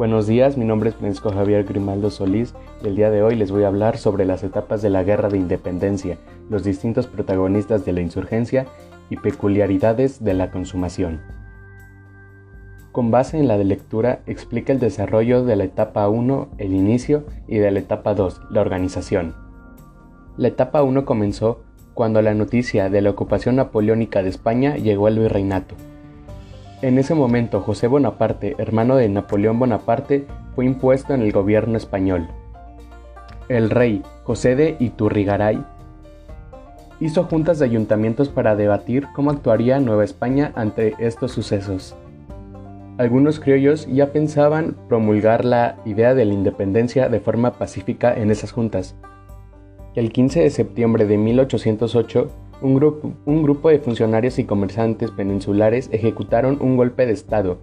Buenos días, mi nombre es Francisco Javier Grimaldo Solís y el día de hoy les voy a hablar sobre las etapas de la Guerra de Independencia, los distintos protagonistas de la insurgencia y peculiaridades de la consumación. Con base en la de lectura explica el desarrollo de la etapa 1, el inicio, y de la etapa 2, la organización. La etapa 1 comenzó cuando la noticia de la ocupación napoleónica de España llegó al virreinato. En ese momento José Bonaparte, hermano de Napoleón Bonaparte, fue impuesto en el gobierno español. El rey José de Iturrigaray hizo juntas de ayuntamientos para debatir cómo actuaría Nueva España ante estos sucesos. Algunos criollos ya pensaban promulgar la idea de la independencia de forma pacífica en esas juntas. El 15 de septiembre de 1808, un grupo, de funcionarios y comerciantes peninsulares ejecutaron un golpe de Estado.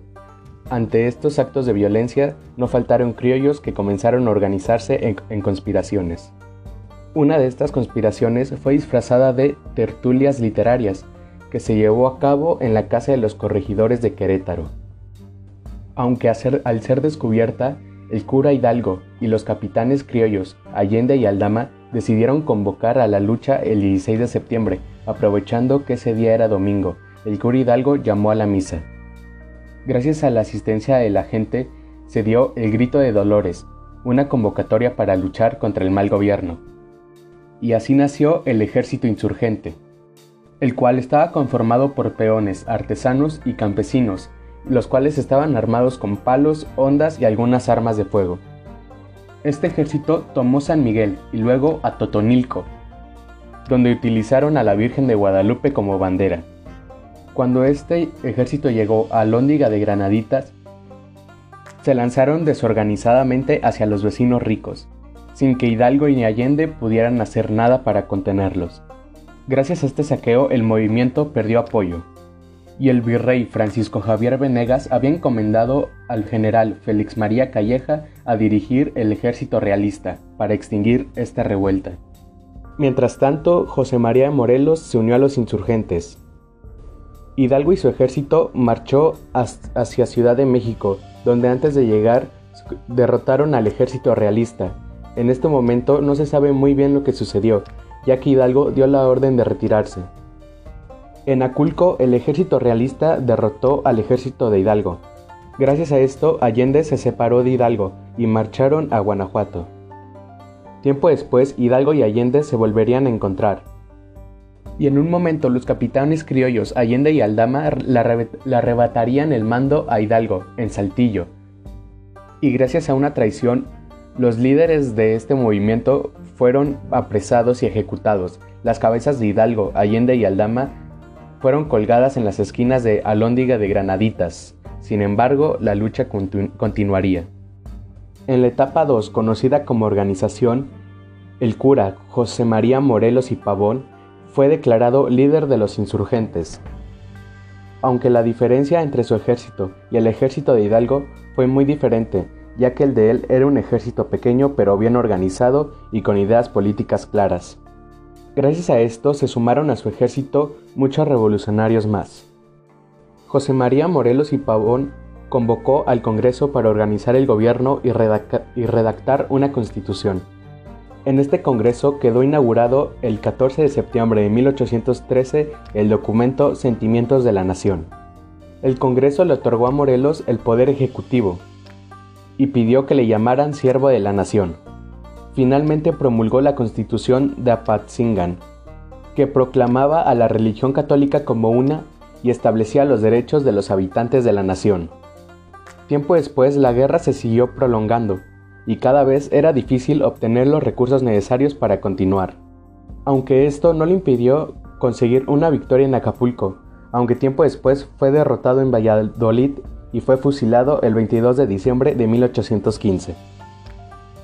Ante estos actos de violencia, no faltaron criollos que comenzaron a organizarse en conspiraciones. Una de estas conspiraciones fue disfrazada de tertulias literarias, que se llevó a cabo en la casa de los corregidores de Querétaro. Aunque al ser descubierta, el cura Hidalgo y los capitanes criollos Allende y Aldama decidieron convocar a la lucha el 16 de septiembre, aprovechando que ese día era domingo. El cura Hidalgo llamó a la misa. Gracias a la asistencia de la gente, se dio el Grito de Dolores, una convocatoria para luchar contra el mal gobierno. Y así nació el ejército insurgente, el cual estaba conformado por peones, artesanos y campesinos, los cuales estaban armados con palos, ondas y algunas armas de fuego. Este ejército tomó San Miguel y luego a Totonilco, donde utilizaron a la Virgen de Guadalupe como bandera. Cuando este ejército llegó a Lóndiga de Granaditas, se lanzaron desorganizadamente hacia los vecinos ricos, sin que Hidalgo y Allende pudieran hacer nada para contenerlos. Gracias a este saqueo el movimiento perdió apoyo, y el virrey Francisco Javier Venegas había encomendado al general Félix María Calleja a dirigir el ejército realista para extinguir esta revuelta. Mientras tanto, José María Morelos se unió a los insurgentes. Hidalgo y su ejército marchó hacia Ciudad de México, donde antes de llegar derrotaron al ejército realista. En este momento no se sabe muy bien lo que sucedió, ya que Hidalgo dio la orden de retirarse. En Aculco, el ejército realista derrotó al ejército de Hidalgo. Gracias a esto, Allende se separó de Hidalgo y marcharon a Guanajuato. Tiempo después, Hidalgo y Allende se volverían a encontrar. Y en un momento los capitanes criollos Allende y Aldama le arrebatarían el mando a Hidalgo, en Saltillo. Y gracias a una traición, los líderes de este movimiento fueron apresados y ejecutados. Las cabezas de Hidalgo, Allende y Aldama fueron colgadas en las esquinas de Alóndiga de Granaditas. Sin embargo, la lucha continuaría. En la etapa 2, conocida como organización, el cura José María Morelos y Pavón fue declarado líder de los insurgentes. Aunque la diferencia entre su ejército y el ejército de Hidalgo fue muy diferente, ya que el de él era un ejército pequeño pero bien organizado y con ideas políticas claras. Gracias a esto se sumaron a su ejército muchos revolucionarios más. José María Morelos y Pavón convocó al Congreso para organizar el gobierno y, redactar una constitución. En este Congreso quedó inaugurado el 14 de septiembre de 1813 el documento Sentimientos de la Nación. El Congreso le otorgó a Morelos el poder ejecutivo y pidió que le llamaran siervo de la nación finalmente promulgó la Constitución de Apatzingan, que proclamaba a la religión católica como una y establecía los derechos de los habitantes de la nación. Tiempo después la guerra se siguió prolongando y cada vez era difícil obtener los recursos necesarios para continuar. Aunque esto no le impidió conseguir una victoria en Acapulco, aunque tiempo después fue derrotado en Valladolid y fue fusilado el 22 de diciembre de 1815.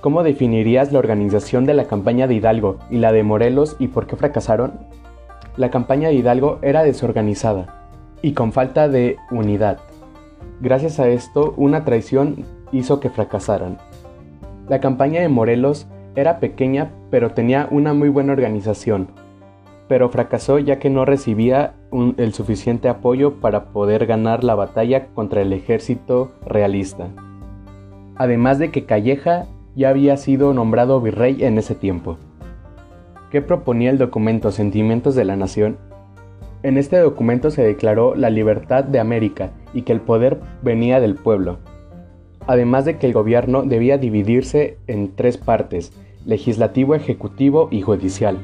¿Cómo definirías la organización de la campaña de Hidalgo y la de Morelos y por qué fracasaron? La campaña de Hidalgo era desorganizada y con falta de unidad. Gracias a esto, una traición hizo que fracasaran. La campaña de Morelos era pequeña pero tenía una muy buena organización, pero fracasó ya que no recibía el suficiente apoyo para poder ganar la batalla contra el ejército realista. además de que Calleja ya había sido nombrado virrey en ese tiempo. ¿Qué proponía el documento Sentimientos de la Nación? En este documento se declaró la libertad de América y que el poder venía del pueblo, además de que el gobierno debía dividirse en tres partes, legislativo, ejecutivo y judicial.